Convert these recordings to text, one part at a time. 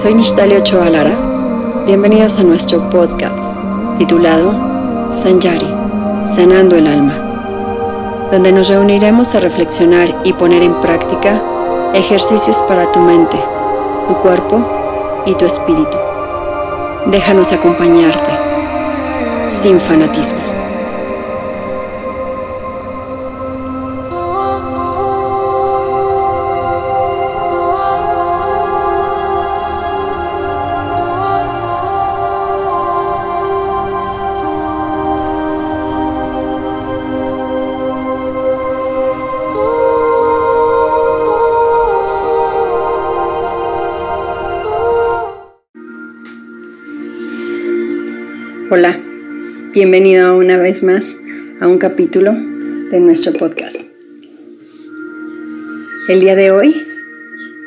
Soy Nishtali Ochoa Lara. Bienvenidos a nuestro podcast titulado Sanjari, Sanando el Alma, donde nos reuniremos a reflexionar y poner en práctica ejercicios para tu mente, tu cuerpo y tu espíritu. Déjanos acompañarte, sin fanatismos. Hola, bienvenido una vez más a un capítulo de nuestro podcast. El día de hoy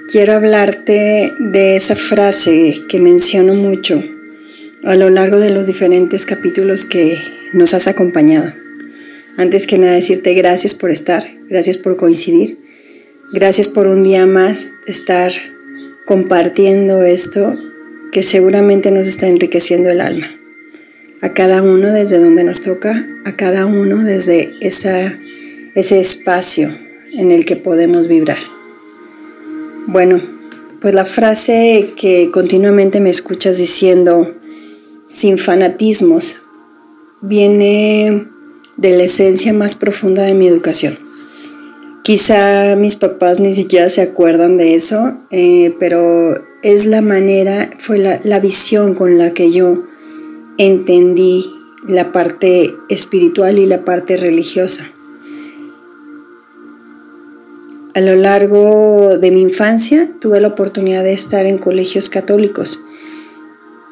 quiero hablarte de esa frase que menciono mucho a lo largo de los diferentes capítulos que nos has acompañado. Antes que nada decirte gracias por estar, gracias por coincidir, gracias por un día más estar compartiendo esto que seguramente nos está enriqueciendo el alma a cada uno desde donde nos toca, a cada uno desde esa, ese espacio en el que podemos vibrar. Bueno, pues la frase que continuamente me escuchas diciendo sin fanatismos viene de la esencia más profunda de mi educación. Quizá mis papás ni siquiera se acuerdan de eso, eh, pero es la manera, fue la, la visión con la que yo entendí la parte espiritual y la parte religiosa. A lo largo de mi infancia tuve la oportunidad de estar en colegios católicos.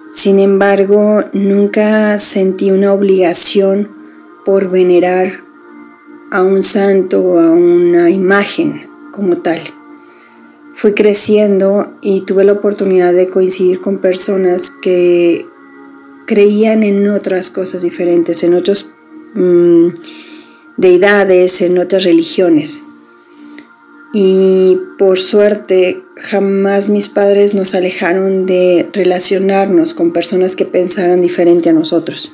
Sin embargo, nunca sentí una obligación por venerar a un santo o a una imagen como tal. Fui creciendo y tuve la oportunidad de coincidir con personas que creían en otras cosas diferentes, en otras mm, deidades, en otras religiones. Y por suerte jamás mis padres nos alejaron de relacionarnos con personas que pensaran diferente a nosotros.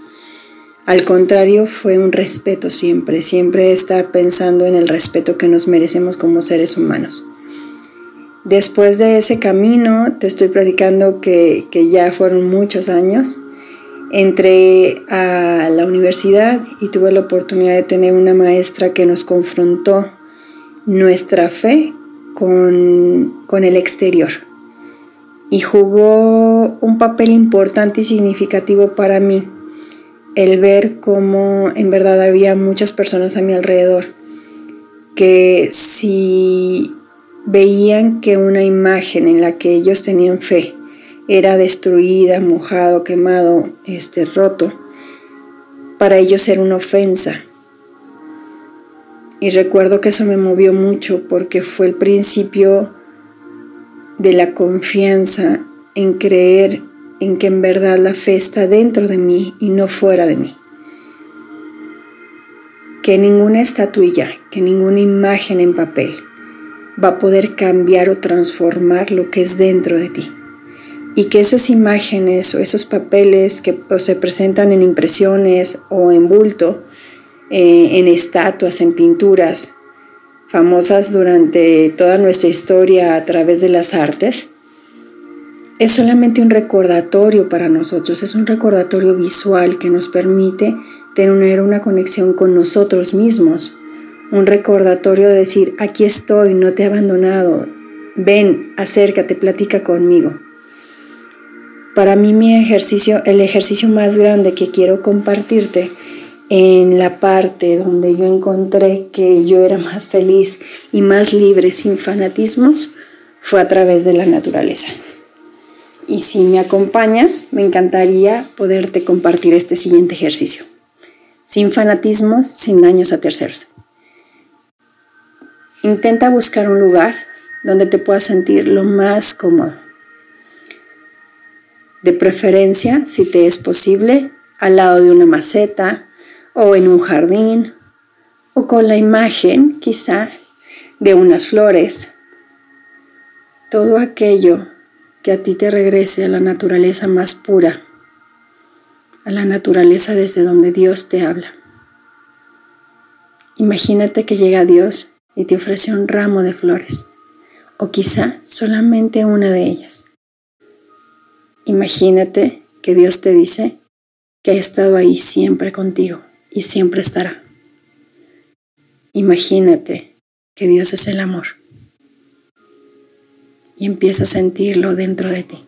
Al contrario, fue un respeto siempre, siempre estar pensando en el respeto que nos merecemos como seres humanos. Después de ese camino, te estoy platicando que, que ya fueron muchos años, Entré a la universidad y tuve la oportunidad de tener una maestra que nos confrontó nuestra fe con, con el exterior. Y jugó un papel importante y significativo para mí el ver cómo en verdad había muchas personas a mi alrededor que si veían que una imagen en la que ellos tenían fe era destruida, mojado, quemado, este, roto, para ellos era una ofensa. Y recuerdo que eso me movió mucho porque fue el principio de la confianza en creer en que en verdad la fe está dentro de mí y no fuera de mí. Que ninguna estatuilla, que ninguna imagen en papel va a poder cambiar o transformar lo que es dentro de ti y que esas imágenes o esos papeles que se presentan en impresiones o en bulto, eh, en estatuas, en pinturas, famosas durante toda nuestra historia a través de las artes, es solamente un recordatorio para nosotros, es un recordatorio visual que nos permite tener una conexión con nosotros mismos, un recordatorio de decir, aquí estoy, no te he abandonado, ven, acércate, platica conmigo. Para mí mi ejercicio, el ejercicio más grande que quiero compartirte en la parte donde yo encontré que yo era más feliz y más libre sin fanatismos fue a través de la naturaleza. Y si me acompañas, me encantaría poderte compartir este siguiente ejercicio. Sin fanatismos, sin daños a terceros. Intenta buscar un lugar donde te puedas sentir lo más cómodo de preferencia, si te es posible, al lado de una maceta o en un jardín o con la imagen quizá de unas flores. Todo aquello que a ti te regrese a la naturaleza más pura, a la naturaleza desde donde Dios te habla. Imagínate que llega Dios y te ofrece un ramo de flores, o quizá solamente una de ellas. Imagínate que Dios te dice que ha estado ahí siempre contigo y siempre estará. Imagínate que Dios es el amor y empieza a sentirlo dentro de ti.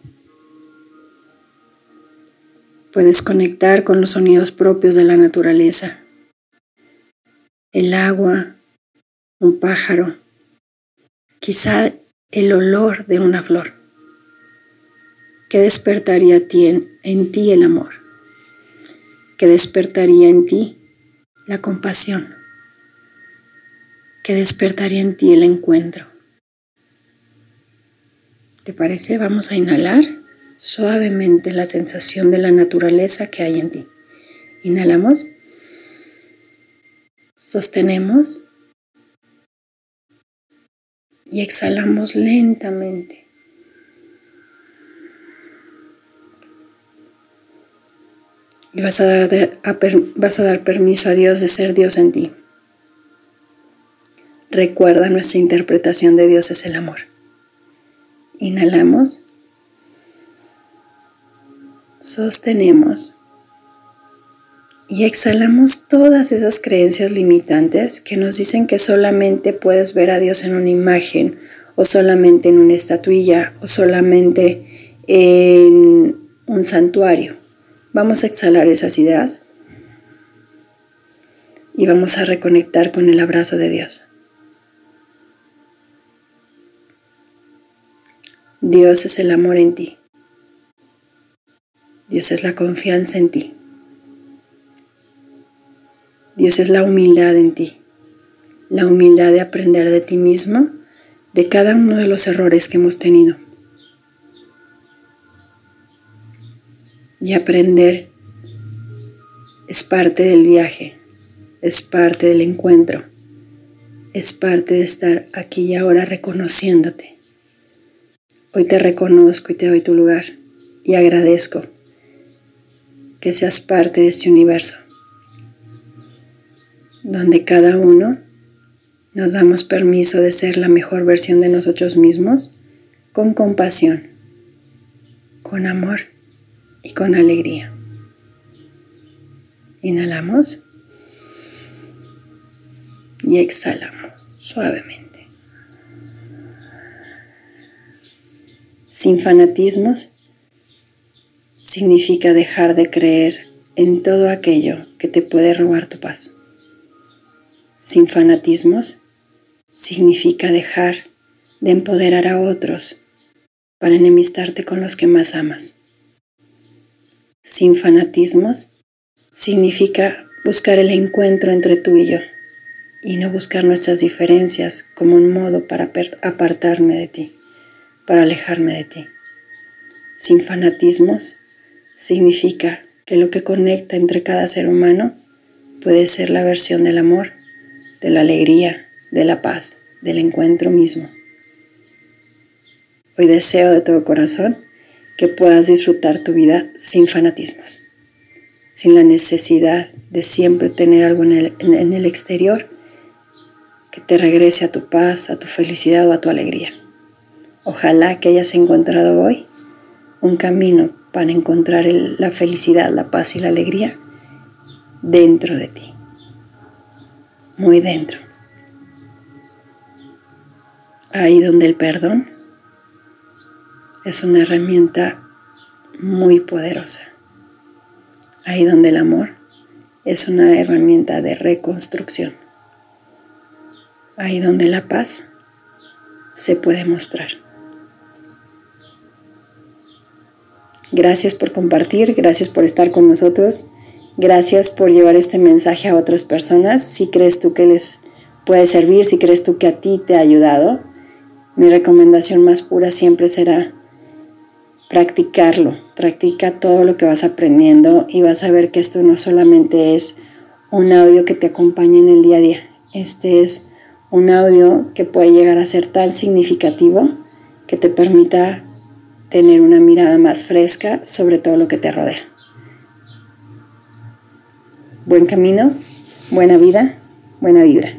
Puedes conectar con los sonidos propios de la naturaleza, el agua, un pájaro, quizá el olor de una flor. ¿Qué despertaría en, ti el amor? ¿Qué despertaría en ti la compasión? ¿Qué despertaría en ti el encuentro? ¿Te parece? Vamos a inhalar suavemente la sensación de la naturaleza que hay en ti. Inhalamos, sostenemos y exhalamos lentamente. Y vas a, dar vas a dar permiso a Dios de ser Dios en ti. Recuerda, nuestra interpretación de Dios es el amor. Inhalamos. Sostenemos. Y exhalamos todas esas creencias limitantes que nos dicen que solamente puedes ver a Dios en una imagen o solamente en una estatuilla o solamente en un santuario. Vamos a exhalar esas ideas y vamos a reconectar con el abrazo de Dios. Dios es el amor en ti. Dios es la confianza en ti. Dios es la humildad en ti. La humildad de aprender de ti mismo, de cada uno de los errores que hemos tenido. Y aprender es parte del viaje, es parte del encuentro, es parte de estar aquí y ahora reconociéndote. Hoy te reconozco y te doy tu lugar y agradezco que seas parte de este universo, donde cada uno nos damos permiso de ser la mejor versión de nosotros mismos con compasión, con amor y con alegría. Inhalamos y exhalamos suavemente. sin fanatismos, significa dejar de creer en todo aquello que te puede robar tu paz. Sin fanatismos, significa dejar de empoderar a otros para enemistarte con los que más amas. Sin fanatismos, significa buscar el encuentro entre tú y yo y no buscar nuestras diferencias como un modo para apartarme de ti para alejarme de ti. Sin fanatismos significa que lo que conecta entre cada ser humano puede ser la versión del amor, de la alegría, de la paz, del encuentro mismo. Hoy deseo de todo corazón que puedas disfrutar tu vida sin fanatismos, sin la necesidad de siempre tener algo en el, en el exterior que te regrese a tu paz, a tu felicidad o a tu alegría. Ojalá que hayas encontrado hoy un camino para encontrar la felicidad, la paz y la alegría dentro de ti, muy dentro. Ahí donde el perdón es una herramienta muy poderosa. Ahí donde el amor es una herramienta de reconstrucción. Ahí donde la paz se puede mostrar. Gracias por compartir, gracias por estar con nosotros, gracias por llevar este mensaje a otras personas. Si crees tú que les puede servir, si crees tú que a ti te ha ayudado, mi recomendación más pura siempre será practicarlo. Practica todo lo que vas aprendiendo y vas a ver que esto no solamente es un audio que te acompaña en el día a día. Este es un audio que puede llegar a ser tan significativo que te permita tener una mirada más fresca sobre todo lo que te rodea. Buen camino, buena vida, buena vibra.